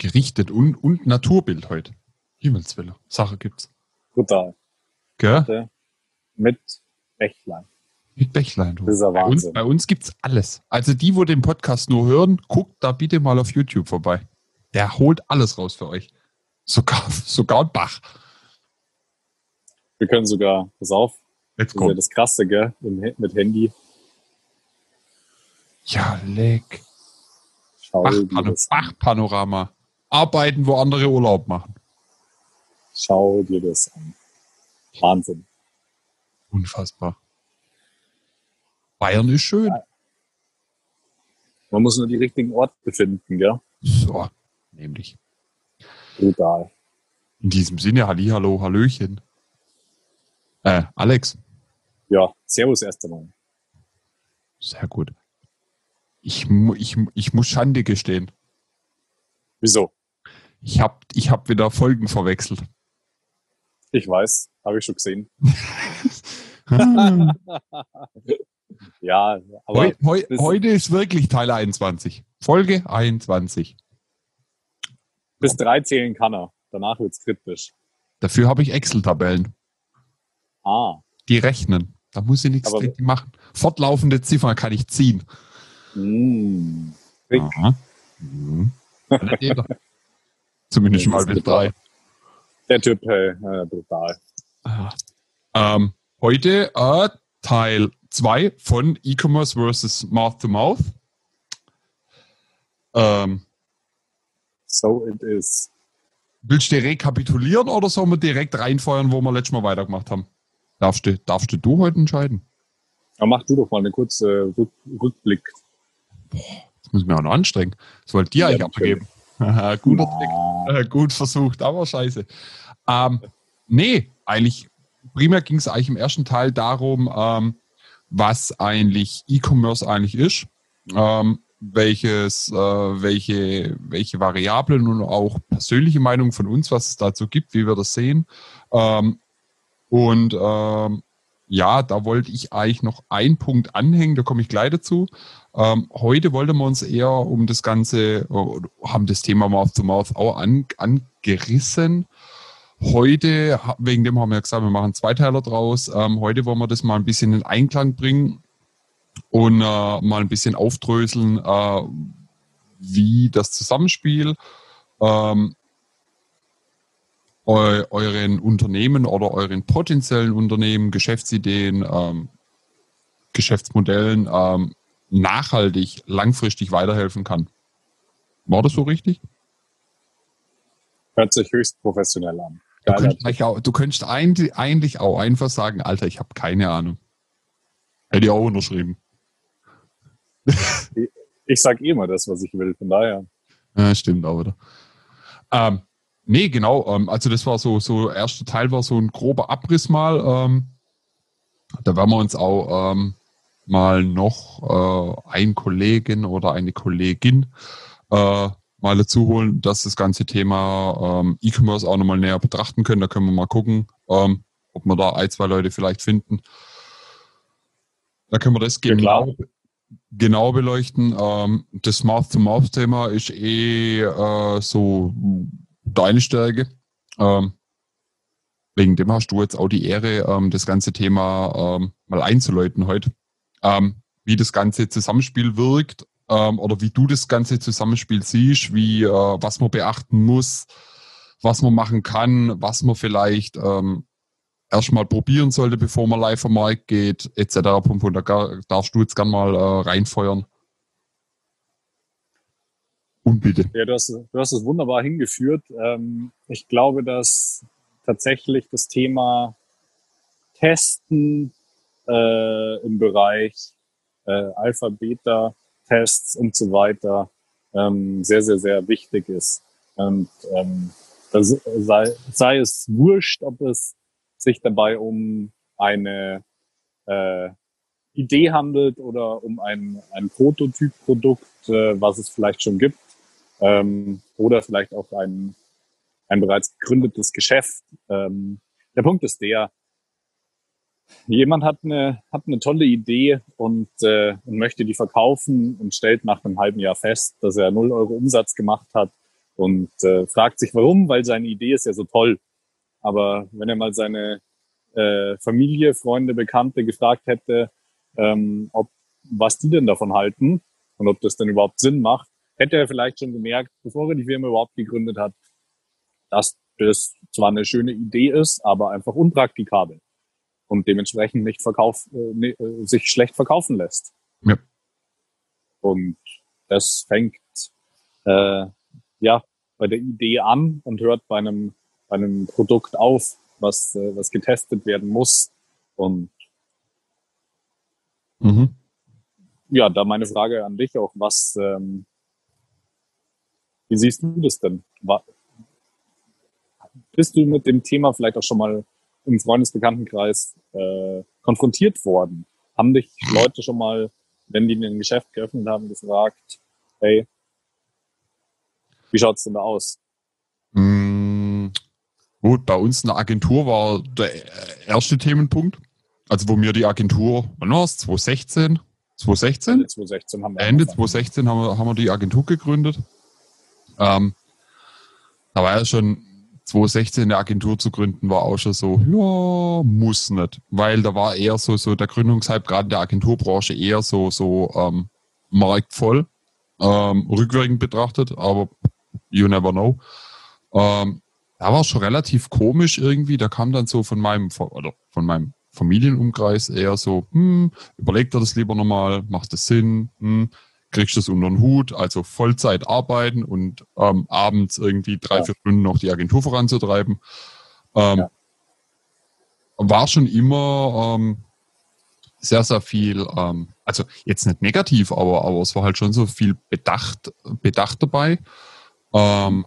gerichtet und, und Naturbild heute. Himmelswille. Sache gibt's. Brutal. Gell? Mit Bächlein. Mit Bächlein. Du. Das ist ja bei, uns, bei uns gibt's alles. Also die, wo den Podcast nur hören, guckt da bitte mal auf YouTube vorbei. Der holt alles raus für euch. Sogar, sogar Bach. Wir können sogar, pass auf, Jetzt das ist ja kommt. das Krasse, gell? Mit Handy. Ja, leck. Schau dir Arbeiten, wo andere Urlaub machen. Schau dir das an. Wahnsinn. Unfassbar. Bayern ist schön. Man muss nur die richtigen Orte finden, gell? So, nämlich. Brutal. In diesem Sinne, Hallihallo, Hallöchen. Äh, Alex, Ja, Servus erst einmal. sehr gut. Ich, ich, ich muss Schande gestehen. Wieso? Ich hab, ich hab wieder Folgen verwechselt. Ich weiß, habe ich schon gesehen. Ja, aber Heu, heu, das- heute ist wirklich Teil 21. Folge 21. bis drei zählen kann er. Danach wird's kritisch. Dafür habe ich Excel-Tabellen. Ah, Die rechnen. Da muss ich nichts dagegen machen. Fortlaufende Ziffern kann ich ziehen. mm. Aha. Mhm. Zumindest Ja, mal bis drei. Der Typ, äh, brutal. Ähm, heute äh, Teil 2 von E-Commerce versus Mouth to Mouth. Ähm, So it is. willst du rekapitulieren oder sollen wir direkt reinfeuern, wo wir letztes Mal weitergemacht haben? Darfst du, darfst du, heute entscheiden? Aber mach du doch mal eine kurze Rück Rückblick. Das muss mir auch noch anstrengen. Das wollte dir Ja, eigentlich abgeben. Haha, Guter Trick. Gut versucht, aber scheiße. Ähm, nee, eigentlich, primär ging es eigentlich im ersten Teil darum, ähm, was eigentlich E-Commerce eigentlich ist, ähm, welches, äh, welche, welche Variablen und auch persönliche Meinung von uns, was es dazu gibt, wie wir das sehen. Ähm, und ähm, ja, da wollte ich eigentlich noch einen Punkt anhängen, da komme ich gleich dazu. Ähm, heute wollten wir uns eher um das Ganze, äh, haben das Thema Mouth to Mouth auch an, angerissen. Heute, wegen dem haben wir gesagt, wir machen zwei Teile draus. Ähm, heute wollen wir das mal ein bisschen in Einklang bringen und äh, mal ein bisschen aufdröseln, äh, wie das Zusammenspiel ähm, eu euren Unternehmen oder euren potenziellen Unternehmen, Geschäftsideen, ähm, Geschäftsmodellen ähm, nachhaltig, langfristig weiterhelfen kann. War das so richtig? hört sich höchst professionell an. Du könntest, eigentlich auch, du könntest eigentlich, auch einfach sagen, Alter, ich habe keine Ahnung. Hätte ich auch unterschrieben. Ich sag eh immer das, was ich will, von daher. Ja, stimmt auch wieder. Ähm, nee, genau. Ähm, also das war so, so erster Teil war so ein grober Abriss mal. Ähm, da werden wir uns auch ähm, mal noch äh, einen Kollegen oder eine Kollegin äh, mal dazu holen, dass das ganze Thema ähm, E-Commerce auch nochmal näher betrachten können. Da können wir mal gucken, ähm, ob wir da ein, zwei Leute vielleicht finden. Da können wir das genau, genau beleuchten. Ähm, das Mouth-to-Mouth-Thema ist eh äh, so deine Stärke. Ähm, wegen dem hast du jetzt auch die Ehre, ähm, das ganze Thema ähm, mal einzuläuten heute. Ähm, wie das ganze Zusammenspiel wirkt ähm, oder wie du das ganze Zusammenspiel siehst, wie äh, was man beachten muss, was man machen kann, was man vielleicht ähm, erstmal probieren sollte, bevor man live am Markt geht, etc. Da darfst du jetzt gern mal äh, reinfeuern. Bitte. Ja, du hast, du hast es wunderbar hingeführt. Ähm, ich glaube, dass tatsächlich das Thema Testen äh, im Bereich äh, Alpha, Beta, Tests und so weiter ähm, sehr, sehr, sehr wichtig ist. Und ähm, sei, sei es wurscht, ob es sich dabei um eine äh, Idee handelt oder um ein, ein Prototypprodukt, äh, was es vielleicht schon gibt, ähm, oder vielleicht auch ein, ein bereits gegründetes Geschäft. Ähm, der Punkt ist der, jemand hat eine, hat eine tolle Idee und, äh, und möchte die verkaufen und stellt nach einem halben Jahr fest, dass er 0 Euro Umsatz gemacht hat und äh, fragt sich warum, weil seine Idee ist ja so toll. Aber wenn er mal seine äh, Familie, Freunde, Bekannte gefragt hätte, ähm, ob was die denn davon halten und ob das denn überhaupt Sinn macht, hätte er vielleicht schon gemerkt, bevor er die Firma überhaupt gegründet hat, dass das zwar eine schöne Idee ist, aber einfach unpraktikabel und dementsprechend nicht verkauf, äh, ne, äh, sich schlecht verkaufen lässt. Ja. Und das fängt äh, ja bei der Idee an und hört bei einem bei einem Produkt auf, was äh, was getestet werden muss. Und mhm. ja, da meine Frage an dich auch, was ähm, wie siehst du das denn? War, bist du mit dem Thema vielleicht auch schon mal im Freundesbekanntenkreis äh, konfrontiert worden? Haben dich Leute schon mal, wenn die ein Geschäft geöffnet haben, gefragt, hey, wie schaut's denn da aus? Mm, gut, bei uns in der Agentur war der erste Themenpunkt. Also wo mir die Agentur, wann war es? 2016? 2016? Ende 2016 haben wir, Ende 2016 haben wir, haben wir die Agentur gegründet. Ähm, da war ja schon 2016 eine Agentur zu gründen, war auch schon so, ja, muss nicht. Weil da war eher so, so der Gründungshype, gerade der Agenturbranche, eher so, so ähm, marktvoll, ähm, rückwirkend betrachtet, aber you never know. Ähm, da war es schon relativ komisch irgendwie. Da kam dann so von meinem, oder von meinem Familienumkreis eher so, hm, überlegt er das lieber nochmal, macht das Sinn, hm, kriegst du es unter den Hut, also Vollzeit arbeiten und ähm, abends irgendwie drei, ja. vier Stunden noch die Agentur voranzutreiben. Ähm, ja. War schon immer ähm, sehr, sehr viel, ähm, also jetzt nicht negativ, aber, aber es war halt schon so viel Bedacht, Bedacht dabei. Ähm,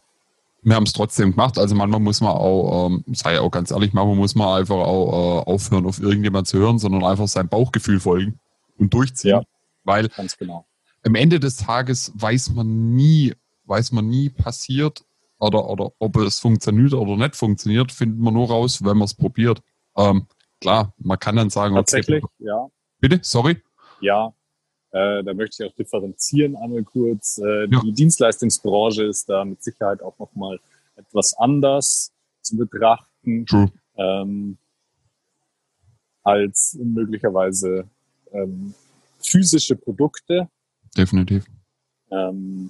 wir haben es trotzdem gemacht. Also manchmal muss man auch, ähm, sei auch ganz ehrlich, manchmal muss man einfach auch äh, aufhören, auf irgendjemand zu hören, sondern einfach seinem Bauchgefühl folgen und durchziehen. Ja, weil ganz genau am Ende des Tages weiß man nie, weiß man nie passiert oder, oder ob es funktioniert oder nicht funktioniert, findet man nur raus, wenn man es probiert. Ähm, klar, man kann dann sagen, tatsächlich, okay, ja. Bitte, sorry. Ja, äh, da möchte ich auch differenzieren einmal kurz. Äh, ja. Die Dienstleistungsbranche ist da mit Sicherheit auch nochmal etwas anders zu betrachten True. Ähm, als möglicherweise ähm, physische Produkte definitiv. Ähm,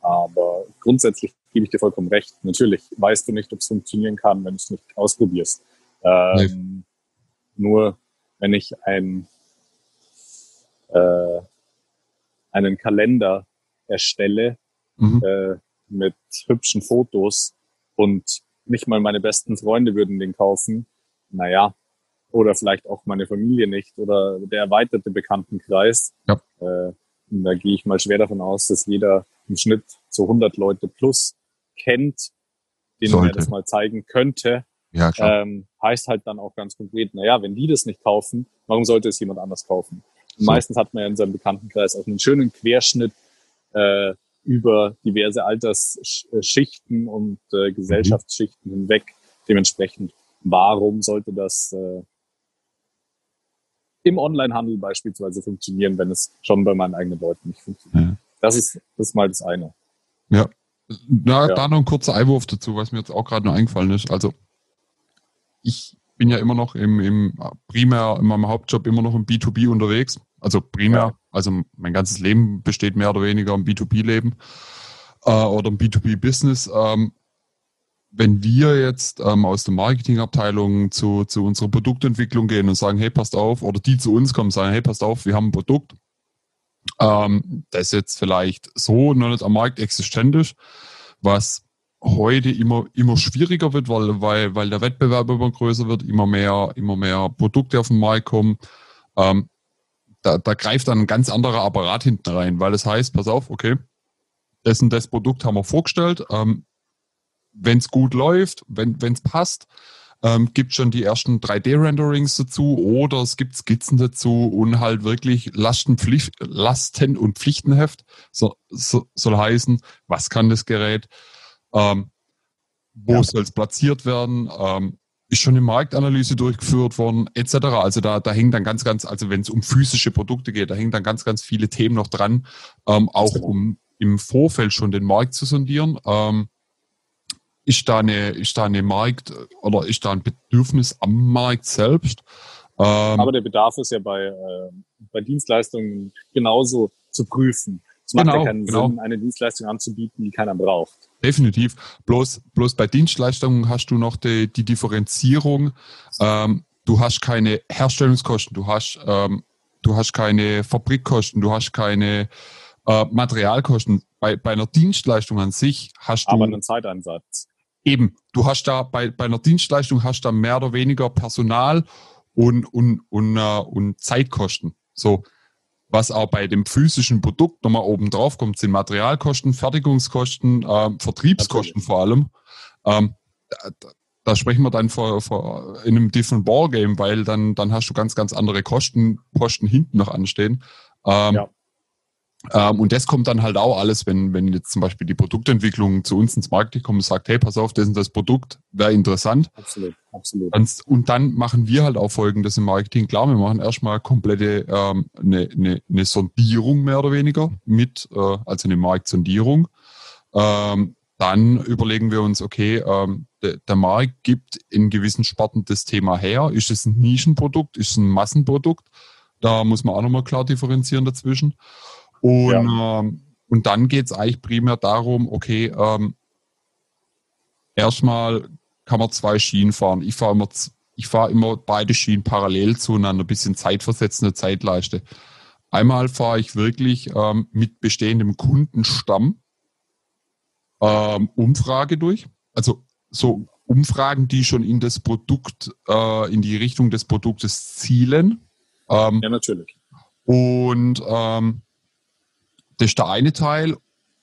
aber grundsätzlich gebe ich dir vollkommen recht. Natürlich weißt du nicht, ob es funktionieren kann, wenn du es nicht ausprobierst. Ähm, nee. Nur wenn ich ein, äh, einen Kalender erstelle mhm. äh, mit hübschen Fotos und nicht mal meine besten Freunde würden den kaufen, naja, oder vielleicht auch meine Familie nicht oder der erweiterte Bekanntenkreis. Ja. Äh, da gehe ich mal schwer davon aus, dass jeder im Schnitt so 100 Leute plus kennt, denen Sollte. er das mal zeigen könnte. Ja, klar. Ähm, heißt halt dann auch ganz konkret, naja, wenn die das nicht kaufen, warum sollte es jemand anders kaufen? So. Meistens hat man ja in seinem Bekanntenkreis auch einen schönen Querschnitt äh, über diverse Altersschichten und äh, Gesellschaftsschichten mhm. hinweg. Dementsprechend warum sollte das äh, im Onlinehandel beispielsweise funktionieren, wenn es schon bei meinen eigenen Leuten nicht funktioniert. Ja. Das ist das ist mal das eine. Ja. Na, ja. da noch ein kurzer Einwurf dazu, was mir jetzt auch gerade noch eingefallen ist. Also ich bin ja immer noch im, im primär in meinem Hauptjob immer noch im B2B unterwegs. Also primär, ja. also mein ganzes Leben besteht mehr oder weniger im B2B-Leben äh, oder im B2B-Business. Ähm, wenn wir jetzt ähm, aus der Marketingabteilung zu, zu unserer Produktentwicklung gehen und sagen, hey, passt auf, oder die zu uns kommen und sagen, hey, passt auf, wir haben ein Produkt, ähm, das jetzt vielleicht so noch nicht am Markt existent ist, was heute immer, immer schwieriger wird, weil, weil, weil der Wettbewerb immer größer wird, immer mehr, immer mehr Produkte auf den Markt kommen. Ähm, da, da greift dann ein ganz anderer Apparat hinten rein, weil es das heißt, pass auf, okay, das und das Produkt haben wir vorgestellt, ähm, wenn es gut läuft, wenn es passt, ähm, gibt schon die ersten 3D-Renderings dazu oder es gibt Skizzen dazu und halt wirklich Lastenpflicht, Lasten- und Pflichtenheft so, so, soll heißen, was kann das Gerät, ähm, wo ja. soll es platziert werden, ähm, ist schon eine Marktanalyse durchgeführt worden, etc. Also da, da hängen dann ganz, ganz, also wenn es um physische Produkte geht, da hängen dann ganz, ganz viele Themen noch dran, ähm, auch um im Vorfeld schon den Markt zu sondieren. Ähm, ist da eine, ist da eine Markt oder ist da ein Bedürfnis am Markt selbst? Ähm, Aber der Bedarf ist ja bei, äh, bei Dienstleistungen genauso zu prüfen. Es macht genau, ja keinen genau. Sinn, eine Dienstleistung anzubieten, die keiner braucht. Definitiv. Bloß, bloß bei Dienstleistungen hast du noch die, die Differenzierung. Ähm, du hast keine Herstellungskosten, du hast, ähm, du hast keine Fabrikkosten, du hast keine äh, Materialkosten. Bei, bei einer Dienstleistung an sich hast du. Aber einen Zeiteinsatz. Eben, du hast da bei, bei einer Dienstleistung hast da mehr oder weniger Personal und, und, und, uh, und Zeitkosten. So, was auch bei dem physischen Produkt nochmal oben drauf kommt, sind Materialkosten, Fertigungskosten, äh, Vertriebskosten vor allem. Ähm, da, da, sprechen wir dann vor, vor in einem different Ballgame, weil dann, dann hast du ganz, ganz andere Kostenposten hinten noch anstehen. Ähm, ja. Ähm, und das kommt dann halt auch alles, wenn, wenn jetzt zum Beispiel die Produktentwicklung zu uns ins Marketing kommt und sagt, hey, pass auf, das ist das Produkt, wäre interessant. Absolut, absolut. Und dann machen wir halt auch folgendes im Marketing. Klar, wir machen erstmal komplette ähm, eine, eine, eine Sondierung mehr oder weniger mit, äh, also eine Marktsondierung. Ähm, dann überlegen wir uns, okay, ähm, der, der Markt gibt in gewissen Sparten das Thema her. Ist es ein Nischenprodukt? Ist es ein Massenprodukt? Da muss man auch nochmal klar differenzieren dazwischen. Und, ja. ähm, und dann geht es eigentlich primär darum, okay, ähm, erstmal kann man zwei Schienen fahren. Ich fahre immer, ich fahre immer beide Schienen parallel zueinander, ein bisschen zeitversetzende Zeitleiste. Einmal fahre ich wirklich ähm, mit bestehendem Kundenstamm ähm, Umfrage durch. Also so Umfragen, die schon in das Produkt, äh, in die Richtung des Produktes zielen. Ähm, ja, natürlich. Und ähm, das ist der eine Teil.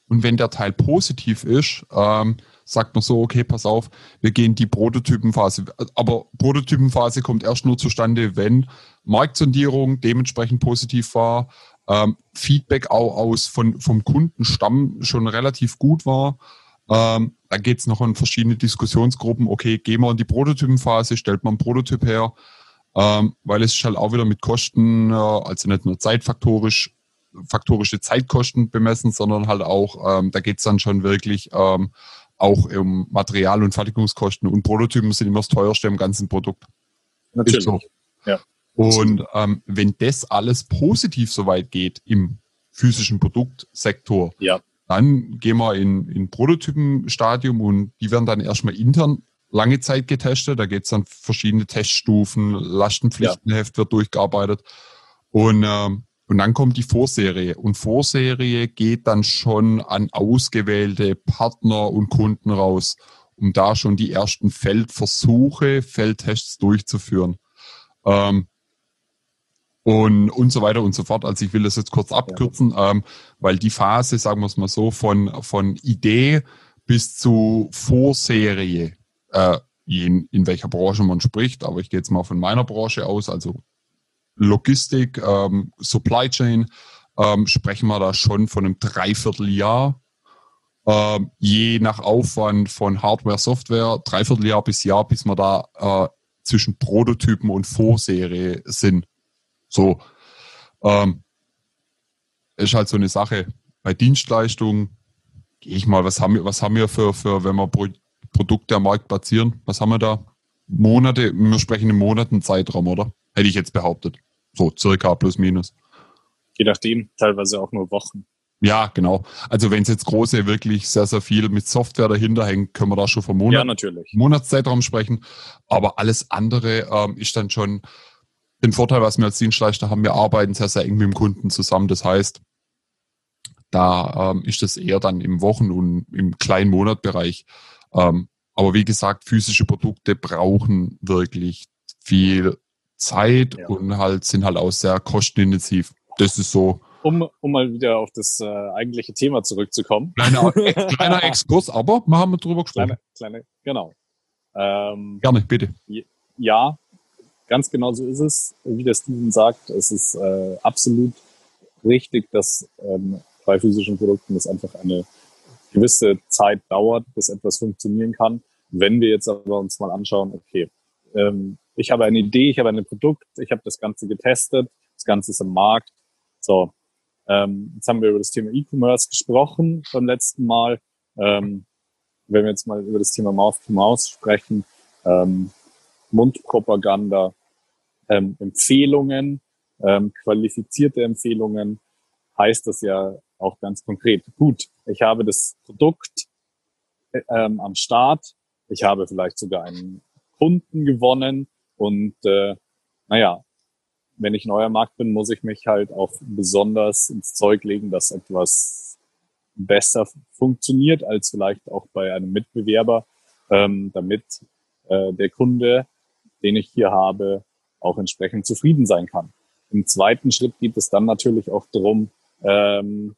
Und wenn der Teil positiv ist, ähm, sagt man so, okay, pass auf, wir gehen die Prototypenphase. Aber Prototypenphase kommt erst nur zustande, wenn Marktsondierung dementsprechend positiv war, ähm, Feedback auch aus von, vom Kundenstamm schon relativ gut war. Ähm, da geht es noch in verschiedene Diskussionsgruppen. Okay, gehen wir in die Prototypenphase, stellt man einen Prototyp her, ähm, weil es ist halt auch wieder mit Kosten, äh, also nicht nur zeitfaktorisch faktorische Zeitkosten bemessen, sondern halt auch, ähm, da geht's dann schon wirklich ähm, auch um Material- und Fertigungskosten und Prototypen sind immer das teuerste im ganzen Produkt. Natürlich. So. Ja. Und ähm, wenn das alles positiv soweit geht im physischen Produktsektor, ja. dann gehen wir in, in Prototypenstadium und die werden dann erstmal intern lange Zeit getestet. Da geht's dann verschiedene Teststufen, Lastenpflichtenheft ja. wird durchgearbeitet. Und ähm, und dann kommt die Vorserie. Und Vorserie geht dann schon an ausgewählte Partner und Kunden raus, um da schon die ersten Feldversuche, Feldtests durchzuführen. Ähm, und, und so weiter und so fort. Also ich will das jetzt kurz abkürzen, ähm, weil die Phase, sagen wir es mal so, von, von Idee bis zu Vorserie, äh, in, in welcher Branche man spricht, aber ich gehe jetzt mal von meiner Branche aus, also Logistik, ähm, Supply Chain, ähm, sprechen wir da schon von einem Dreivierteljahr. Ähm, je nach Aufwand von Hardware, Software, Dreivierteljahr bis Jahr, bis wir da äh, zwischen Prototypen und Vorserie sind. So. Ähm, ist halt so eine Sache. Bei Dienstleistungen gehe ich mal, was haben wir, was haben wir für, für wenn wir Pro Produkte am Markt platzieren? Was haben wir da? Monate, wir sprechen im Monaten Zeitraum, oder? Hätte ich jetzt behauptet. So circa plus minus. Je nachdem, teilweise auch nur Wochen. Ja, genau. Also wenn es jetzt große, wirklich sehr, sehr viel mit Software dahinter hängt, können wir da schon vom Monat, ja, natürlich. Monatszeitraum sprechen. Aber alles andere ähm, ist dann schon den Vorteil, was wir als Dienstleister haben, wir arbeiten sehr, sehr eng mit dem Kunden zusammen. Das heißt, da ähm, ist es eher dann im Wochen- und im kleinen Monatbereich. Ähm, aber wie gesagt, physische Produkte brauchen wirklich viel Zeit ja. und halt sind halt auch sehr kostenintensiv. Das ist so. Um, um mal wieder auf das äh, eigentliche Thema zurückzukommen. Kleiner, kleiner Exkurs, aber wir haben drüber gesprochen. Kleine, kleine, genau. Ähm, Gerne, bitte. Ja, ganz genau so ist es. Wie der Steven sagt, es ist äh, absolut richtig, dass ähm, bei physischen Produkten es einfach eine gewisse Zeit dauert, bis etwas funktionieren kann. Wenn wir jetzt aber uns mal anschauen, okay, ähm, ich habe eine Idee, ich habe ein Produkt, ich habe das Ganze getestet, das Ganze ist im Markt. So, Ähm, jetzt haben wir über das Thema E-Commerce gesprochen beim letzten Mal. Ähm, wenn wir jetzt mal über das Thema Mouth-to-Mouth sprechen, ähm, Mundpropaganda, ähm, Empfehlungen, ähm, qualifizierte Empfehlungen, heißt das ja auch ganz konkret. Gut, ich habe das Produkt ähm, am Start, ich habe vielleicht sogar einen Kunden gewonnen und äh, naja, wenn ich neuer Markt bin, muss ich mich halt auch besonders ins Zeug legen, dass etwas besser funktioniert als vielleicht auch bei einem Mitbewerber, ähm, damit äh, der Kunde, den ich hier habe, auch entsprechend zufrieden sein kann. Im zweiten Schritt geht es dann natürlich auch darum, ähm,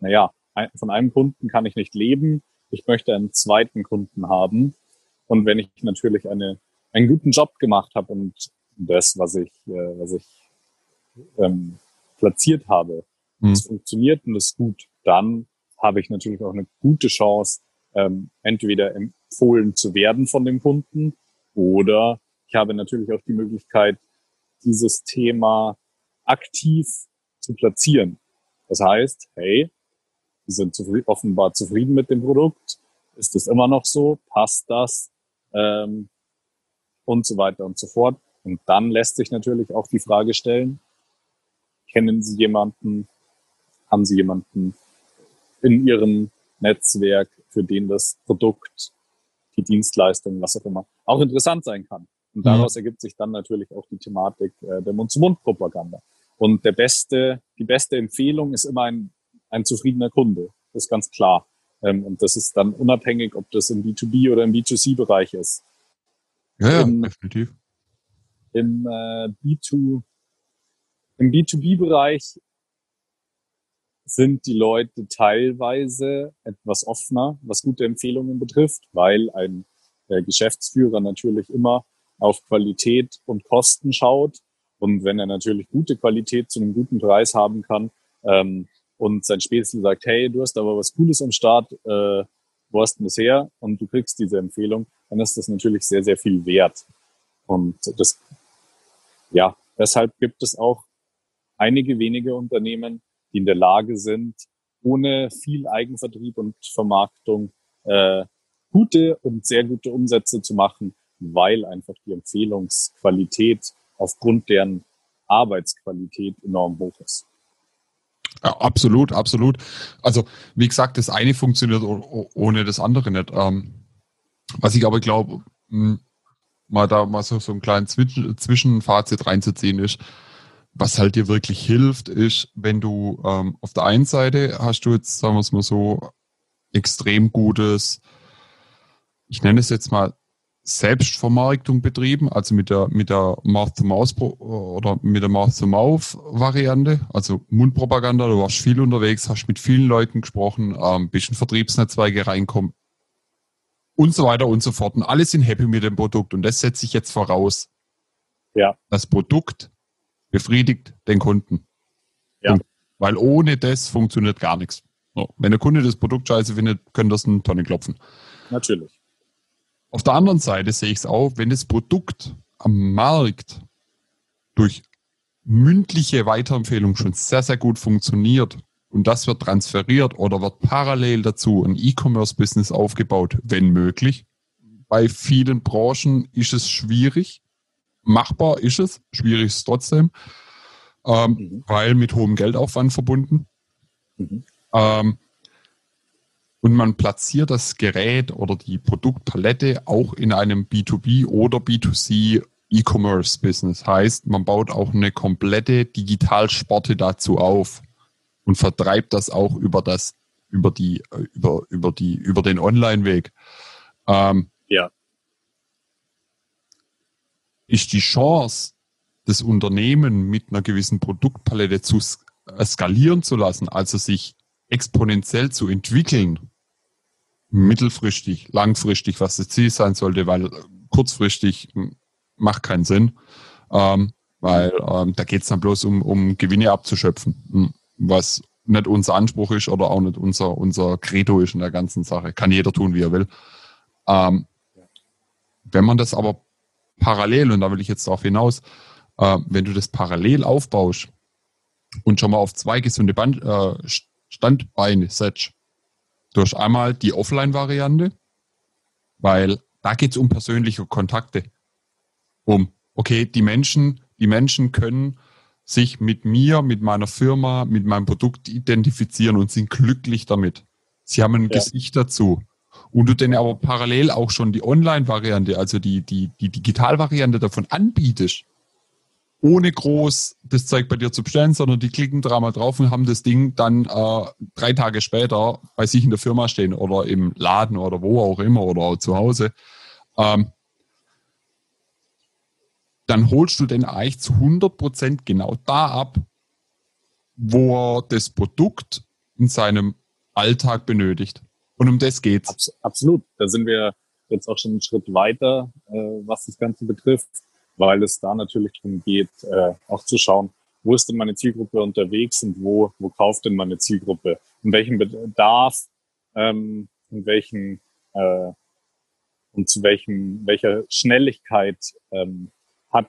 naja, von einem Kunden kann ich nicht leben. Ich möchte einen zweiten Kunden haben. Und wenn ich natürlich eine, einen guten Job gemacht habe und das, was ich, äh, was ich ähm, platziert habe, mhm. das funktioniert und ist gut, dann habe ich natürlich auch eine gute Chance, ähm, entweder empfohlen zu werden von dem Kunden oder ich habe natürlich auch die Möglichkeit, dieses Thema aktiv zu platzieren. Das heißt, hey, Sie sind zufrieden, offenbar zufrieden mit dem Produkt. Ist es immer noch so? Passt das? Ähm, und so weiter und so fort. Und dann lässt sich natürlich auch die Frage stellen, kennen Sie jemanden, haben Sie jemanden in Ihrem Netzwerk, für den das Produkt, die Dienstleistung, was auch immer, auch interessant sein kann. Und mhm. daraus mhm. ergibt sich dann natürlich auch die Thematik äh, der Mund-zu-Mund-Propaganda. Und der beste, die beste Empfehlung ist immer ein, ein zufriedener Kunde. Das ist ganz klar. Ähm, und das ist dann unabhängig, ob das im B2B oder im B2C-Bereich ist. Ja, ja, Im, definitiv im äh, B2, im B2B-Bereich sind die Leute teilweise etwas offener, was gute Empfehlungen betrifft, weil ein äh, Geschäftsführer natürlich immer auf Qualität und Kosten schaut. Und wenn er natürlich gute Qualität zu einem guten Preis haben kann ähm, und sein Spätzle sagt, hey, du hast aber was Cooles am Start, äh, wo hast du das her? Und du kriegst diese Empfehlung, dann ist das natürlich sehr, sehr viel wert. Und das ja, deshalb gibt es auch einige wenige Unternehmen, die in der Lage sind, ohne viel Eigenvertrieb und Vermarktung äh, gute und sehr gute Umsätze zu machen, weil einfach die Empfehlungsqualität aufgrund deren Arbeitsqualität enorm hoch ist. Ja, absolut, absolut. Also wie gesagt, das eine funktioniert ohne das andere nicht. Ähm, was ich aber glaube, hm, mal da mal so, so einen kleinen Zwischen Zwischenfazit reinzuziehen ist, was halt dir wirklich hilft, ist, wenn du ähm, auf der einen Seite hast du jetzt, sagen wir es mal so, extrem gutes, ich nenne es jetzt mal Selbstvermarktung betrieben, also mit der mit der Mouth-to-Mouth oder mit der Mouth-to-Mouth-Variante, also Mundpropaganda. Du warst viel unterwegs, hast mit vielen Leuten gesprochen, ähm, bist in Vertriebsnetzwerke reinkommen, und so weiter und so fort. Und alle sind happy mit dem Produkt. Und das setze ich jetzt voraus. Ja. Das Produkt befriedigt den Kunden. Ja. Und, weil ohne das funktioniert gar nichts. So, wenn der Kunde das Produkt scheiße findet, können das eine Tonne klopfen. Natürlich. Auf der anderen Seite sehe ich es auch, wenn das Produkt am Markt durch mündliche Weiterempfehlung schon sehr, sehr gut funktioniert und das wird transferiert oder wird parallel dazu ein E-Commerce-Business aufgebaut, wenn möglich. Bei vielen Branchen ist es schwierig. Machbar ist es, schwierig ist es trotzdem, ähm, mhm. weil mit hohem Geldaufwand verbunden. Mhm. Ähm, und man platziert das Gerät oder die Produktpalette auch in einem B2B oder B2C E-Commerce-Business. Heißt, man baut auch eine komplette Digitalsporte dazu auf und vertreibt das auch über das, über die, über, über die, über den Online-Weg. Ähm, ja. Ist die Chance, das Unternehmen mit einer gewissen Produktpalette zu äh, skalieren zu lassen, also sich exponentiell zu entwickeln, mittelfristig, langfristig, was das Ziel sein sollte, weil kurzfristig macht keinen Sinn, ähm, weil ähm, da geht es dann bloß um, um Gewinne abzuschöpfen. Was nicht unser Anspruch ist oder auch nicht unser, unser Credo ist in der ganzen Sache. Kann jeder tun, wie er will. Ähm, wenn man das aber parallel, und da will ich jetzt darauf hinaus, äh, wenn du das parallel aufbaust, und schon mal auf zwei gesunde Band, äh, Standbeine setzt. Du hast einmal die Offline-Variante, weil da geht es um persönliche Kontakte. Um, okay, die Menschen, die Menschen können sich mit mir, mit meiner Firma, mit meinem Produkt identifizieren und sind glücklich damit. Sie haben ein ja. Gesicht dazu. Und du denn aber parallel auch schon die Online-Variante, also die, die, die Digital-Variante davon anbietest, ohne groß das Zeug bei dir zu bestellen, sondern die klicken dreimal drauf und haben das Ding dann äh, drei Tage später bei sich in der Firma stehen oder im Laden oder wo auch immer oder zu Hause. Ähm, dann holst du den eigentlich zu 100 Prozent genau da ab, wo er das Produkt in seinem Alltag benötigt. Und um das geht's. Abs absolut. Da sind wir jetzt auch schon einen Schritt weiter, äh, was das Ganze betrifft weil es da natürlich darum geht, äh, auch zu schauen, wo ist denn meine Zielgruppe unterwegs und wo, wo kauft denn meine Zielgruppe? In welchem Bedarf, ähm, in welchen äh, und zu welchem, welcher Schnelligkeit ähm, hat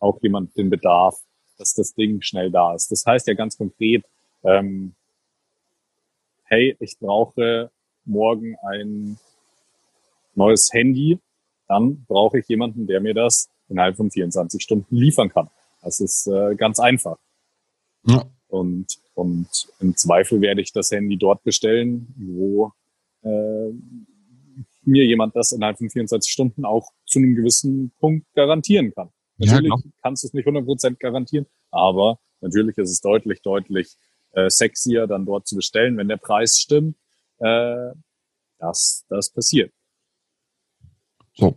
auch jemand den Bedarf, dass das Ding schnell da ist. Das heißt ja ganz konkret, ähm, hey, ich brauche morgen ein neues Handy, dann brauche ich jemanden, der mir das innerhalb von 24 Stunden liefern kann. Das ist äh, ganz einfach. Ja. Und, und im Zweifel werde ich das Handy dort bestellen, wo äh, mir jemand das innerhalb von 24 Stunden auch zu einem gewissen Punkt garantieren kann. Natürlich ja, kannst du es nicht 100% garantieren, aber natürlich ist es deutlich, deutlich äh, sexier, dann dort zu bestellen, wenn der Preis stimmt, äh, dass das passiert. So,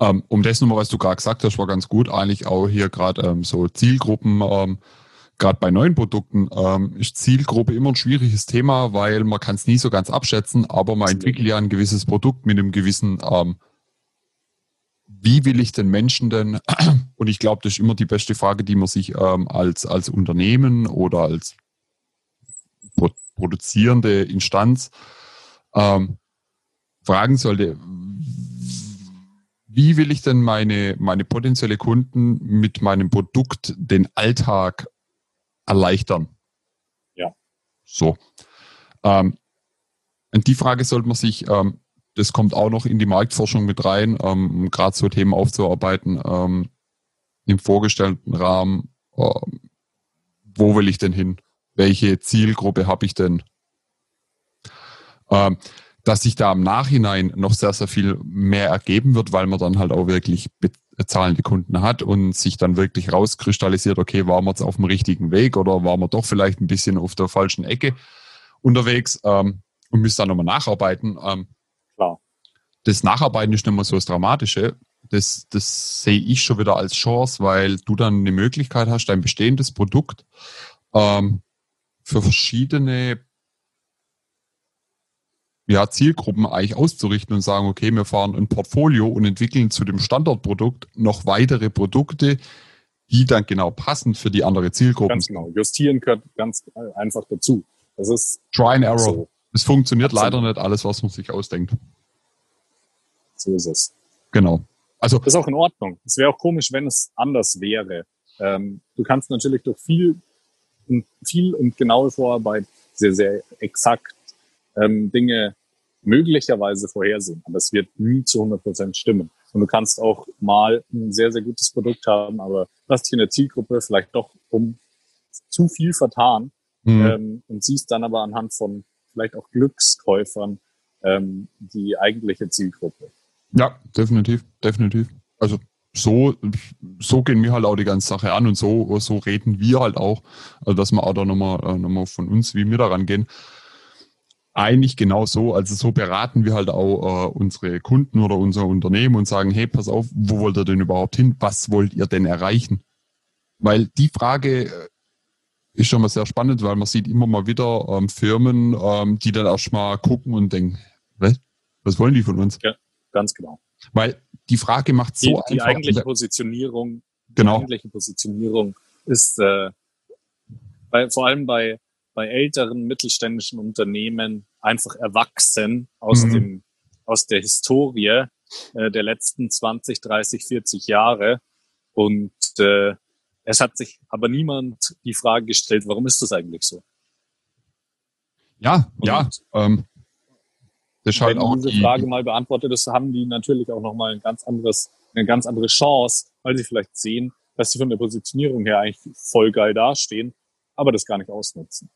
ähm, um das nochmal, was du gerade gesagt hast, war ganz gut. Eigentlich auch hier gerade ähm, so Zielgruppen, ähm, gerade bei neuen Produkten, ähm, ist Zielgruppe immer ein schwieriges Thema, weil man kann es nie so ganz abschätzen, aber man entwickelt ja ein gewisses Produkt mit einem gewissen, ähm, wie will ich den Menschen denn, und ich glaube, das ist immer die beste Frage, die man sich ähm, als, als Unternehmen oder als produzierende Instanz fragen sollte, wie will ich denn meine, meine potenzielle Kunden mit meinem Produkt den Alltag erleichtern? Ja. So. Ähm, und die Frage sollte man sich, ähm, das kommt auch noch in die Marktforschung mit rein, ähm, gerade so Themen aufzuarbeiten, ähm, im vorgestellten Rahmen, äh, wo will ich denn hin? Welche Zielgruppe habe ich denn? Dass sich da im Nachhinein noch sehr, sehr viel mehr ergeben wird, weil man dann halt auch wirklich bezahlende Kunden hat und sich dann wirklich rauskristallisiert, okay, waren wir jetzt auf dem richtigen Weg oder waren wir doch vielleicht ein bisschen auf der falschen Ecke unterwegs ähm, und müssen dann nochmal nacharbeiten. Ähm, Klar. Das Nacharbeiten ist nicht mehr so das Dramatische. Das, das sehe ich schon wieder als Chance, weil du dann eine Möglichkeit hast, dein bestehendes Produkt ähm, für verschiedene ja, Zielgruppen eigentlich auszurichten und sagen, okay, wir fahren ein Portfolio und entwickeln zu dem Standardprodukt noch weitere Produkte, die dann genau passen für die andere Zielgruppe. Ganz genau. Justieren gehört ganz einfach dazu. Das ist Try and Error. So. Es funktioniert Absolut. leider nicht alles, was man sich ausdenkt. So ist es. Genau. Also das ist auch in Ordnung. Es wäre auch komisch, wenn es anders wäre. Ähm, du kannst natürlich durch viel, viel und genaue Vorarbeit sehr, sehr exakt ähm, Dinge möglicherweise vorhersehen, aber es wird nie zu 100 Prozent stimmen. Und du kannst auch mal ein sehr, sehr gutes Produkt haben, aber hast dich in der Zielgruppe vielleicht doch um zu viel vertan mhm. ähm, und siehst dann aber anhand von vielleicht auch Glückskäufern ähm, die eigentliche Zielgruppe. Ja, definitiv, definitiv. Also so, so gehen wir halt auch die ganze Sache an und so, so reden wir halt auch, also dass wir auch da nochmal, äh, nochmal von uns, wie wir da rangehen eigentlich genau so. Also so beraten wir halt auch äh, unsere Kunden oder unser Unternehmen und sagen, hey, pass auf, wo wollt ihr denn überhaupt hin? Was wollt ihr denn erreichen? Weil die Frage äh, ist schon mal sehr spannend, weil man sieht immer mal wieder ähm, Firmen, ähm, die dann erstmal gucken und denken, was? was wollen die von uns? Ja, ganz genau. Weil die Frage macht so die, einfach. Die eigentliche Positionierung, genau. die eigentliche Positionierung ist äh, bei, vor allem bei bei älteren mittelständischen Unternehmen einfach erwachsen aus mhm. dem aus der Historie äh, der letzten 20, 30, 40 Jahre und äh, Es hat sich aber niemand die Frage gestellt, warum ist das eigentlich so? Ja, und ja. Ähm, das ist halt wenn auch diese die, Frage mal beantwortet ist, haben die natürlich auch nochmal ein ganz anderes, eine ganz andere Chance, weil sie vielleicht sehen, dass sie von der Positionierung her eigentlich voll geil dastehen, aber das gar nicht ausnutzen.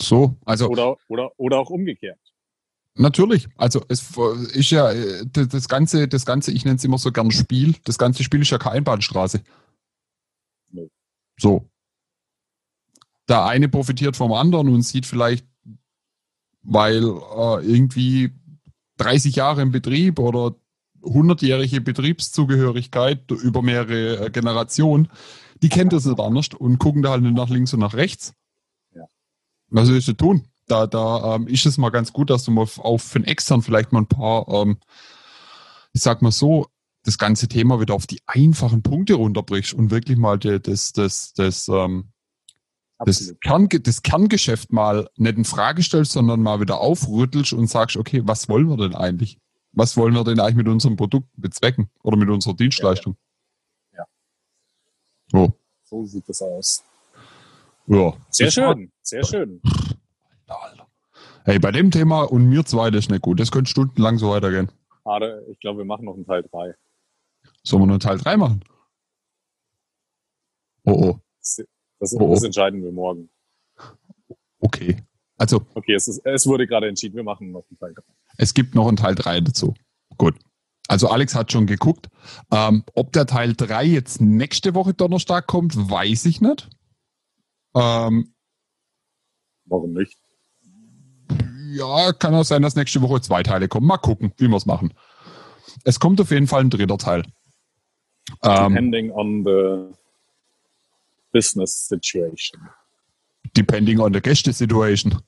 So, also. Oder, oder, oder auch umgekehrt. Natürlich. Also es ist ja äh, das ganze, das ganze, ich nenne es immer so gern Spiel. Das ganze Spiel ist ja keine Einbahnstraße. Nee. So. Der eine profitiert vom anderen und sieht vielleicht, weil äh, irgendwie 30 Jahre im Betrieb oder 100-jährige Betriebszugehörigkeit über mehrere äh, Generationen, die kennt das nicht anders und gucken da halt nicht nach links und nach rechts. Ja. Was willst du tun? Da, da ähm, ist es mal ganz gut, dass du mal auf für den extern vielleicht mal ein paar, ähm, ich sag mal so, das ganze Thema wieder auf die einfachen Punkte runterbrichst und wirklich mal das, das, das, das, ähm, das, Kern, das Kerngeschäft mal nicht in Frage stellst, sondern mal wieder aufrüttelst und sagst, okay, was wollen wir denn eigentlich? Was wollen wir denn eigentlich mit unserem Produkt bezwecken oder mit unserer Dienstleistung? Ja. ja. Oh. So sieht das aus. Ja. Sehr schön, sehr schön. Alter. Hey, bei dem Thema und mir zwei, das ist nicht gut. Das könnte stundenlang so weitergehen. Schade, ich glaube, wir machen noch einen Teil 3. Sollen wir noch einen Teil 3 machen? Oh oh. Das, das, oh, oh. das entscheiden wir morgen. Okay. Also. Okay, es, ist, es wurde gerade entschieden, wir machen noch einen Teil 3. Es gibt noch einen Teil 3 dazu. Gut. Also Alex hat schon geguckt. Ähm, ob der Teil 3 jetzt nächste Woche Donnerstag kommt, weiß ich nicht. Ähm, Warum nicht? Ja, kann auch sein, dass nächste Woche zwei Teile kommen. Mal gucken, wie wir es machen. Es kommt auf jeden Fall ein dritter Teil. Ähm, depending on the business situation. Depending on the Gäste situation.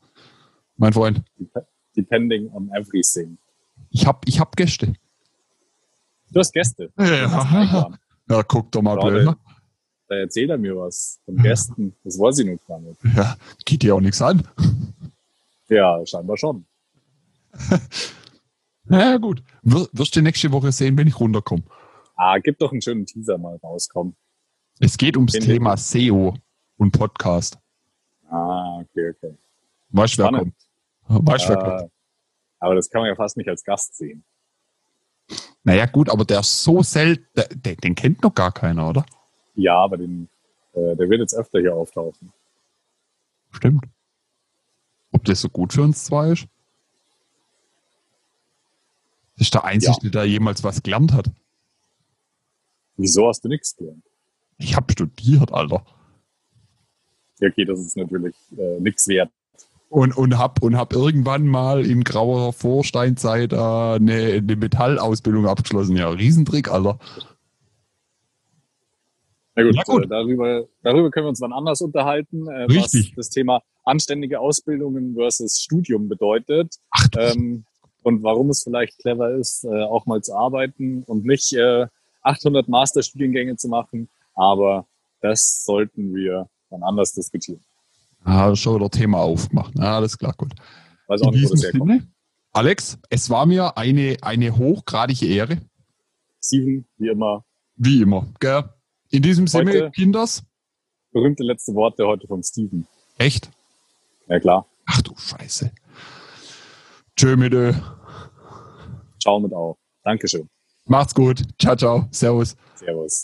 Mein Freund. Depending on everything. Ich hab, ich hab Gäste. Du hast Gäste. Ja, ja guck doch mal blöd. Da erzählt er mir was von Gästen. Das weiß ich noch gar nicht. Ja, geht dir auch nichts an. Ja, scheinbar schon. ja, gut. Wir, wirst du nächste Woche sehen, wenn ich runterkomme. Ah, gib doch einen schönen Teaser mal rauskommen. Es geht ums Den Thema SEO und Podcast. Ah, okay, okay. Weißt du, wer kommt? Weißt, wer kommt? Aber das kann man ja fast nicht als Gast sehen. Naja, gut, aber der ist so selten, den, den kennt noch gar keiner, oder? Ja, aber den, äh, der wird jetzt öfter hier auftauchen. Stimmt. Ob das so gut für uns zwei ist? Das ist der Einzige, ja. der da jemals was gelernt hat. Wieso hast du nichts gelernt? Ich habe studiert, Alter. Okay, das ist natürlich äh, nichts wert. Und, und hab und hab irgendwann mal in grauer Vorsteinzeit äh, eine, eine Metallausbildung abgeschlossen. Ja, Riesentrick, Alter. Na gut, gut. Äh, darüber, darüber können wir uns dann anders unterhalten, äh, Richtig. was das Thema anständige Ausbildungen versus Studium bedeutet. Ach, ähm, und warum es vielleicht clever ist, äh, auch mal zu arbeiten und nicht äh, 800 Masterstudiengänge zu machen. Aber das sollten wir dann anders diskutieren. Ah, schon wieder Thema aufgemacht. Ah, alles klar, gut. Weiß auch nicht, wo das herkommt. Alex, es war mir eine, eine hochgradige Ehre. Steven, wie immer. Wie immer, gell? In diesem Sinne, Kinders. Berühmte letzte Worte heute von Steven. Echt? Ja, klar. Ach du Scheiße. Tschö mit Ö. Ciao mit auch. Dankeschön. Macht's gut. Ciao, ciao. Servus. Servus.